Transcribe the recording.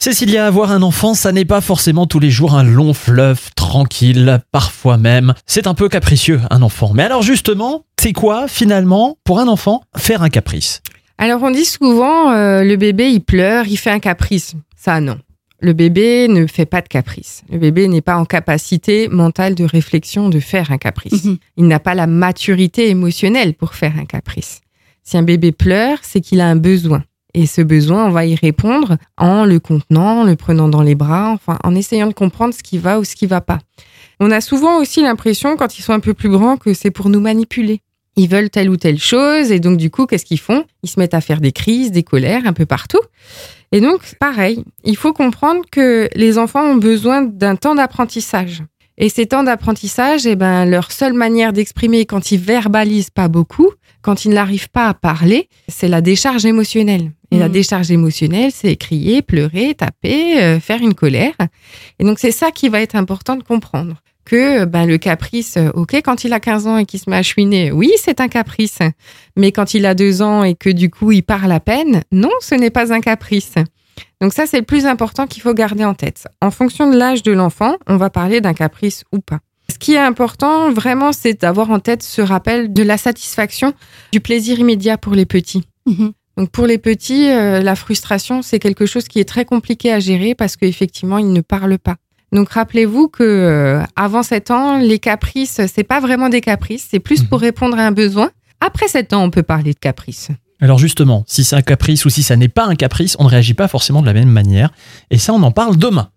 Cécilia, avoir un enfant, ça n'est pas forcément tous les jours un long fleuve tranquille, parfois même. C'est un peu capricieux, un enfant. Mais alors justement, c'est quoi finalement, pour un enfant, faire un caprice? Alors on dit souvent, euh, le bébé, il pleure, il fait un caprice. Ça, non. Le bébé ne fait pas de caprice. Le bébé n'est pas en capacité mentale de réflexion de faire un caprice. Mhm. Il n'a pas la maturité émotionnelle pour faire un caprice. Si un bébé pleure, c'est qu'il a un besoin. Et ce besoin, on va y répondre en le contenant, en le prenant dans les bras, enfin, en essayant de comprendre ce qui va ou ce qui va pas. On a souvent aussi l'impression, quand ils sont un peu plus grands, que c'est pour nous manipuler. Ils veulent telle ou telle chose, et donc du coup, qu'est-ce qu'ils font? Ils se mettent à faire des crises, des colères, un peu partout. Et donc, pareil, il faut comprendre que les enfants ont besoin d'un temps d'apprentissage. Et ces temps d'apprentissage, eh ben, leur seule manière d'exprimer quand ils verbalisent pas beaucoup, quand ils n'arrivent pas à parler, c'est la décharge émotionnelle. Et la Mhm. décharge émotionnelle, c'est crier, pleurer, taper, euh, faire une colère. Et donc, c'est ça qui va être important de comprendre. Que ben, le caprice, euh, ok, quand il a 15 ans et qu'il se met à chouiner, oui, c'est un caprice. Mais quand il a deux ans et que du coup, il parle à peine, non, ce n'est pas un caprice. Donc ça, c'est le plus important qu'il faut garder en tête. En fonction de l'âge de l'enfant, on va parler d'un caprice ou pas. Ce qui est important, vraiment, c'est d'avoir en tête ce rappel de la satisfaction, du plaisir immédiat pour les petits. Mhm. Donc pour les petits, euh, la frustration, c'est quelque chose qui est très compliqué à gérer parce qu'effectivement, ils ne parlent pas. Donc rappelez-vous que euh, avant 7 ans, les caprices, c'est pas vraiment des caprices, c'est plus pour répondre à un besoin. Après 7 ans, on peut parler de caprices. Alors justement, si c'est un caprice ou si ça n'est pas un caprice, on ne réagit pas forcément de la même manière. Et ça, on en parle demain.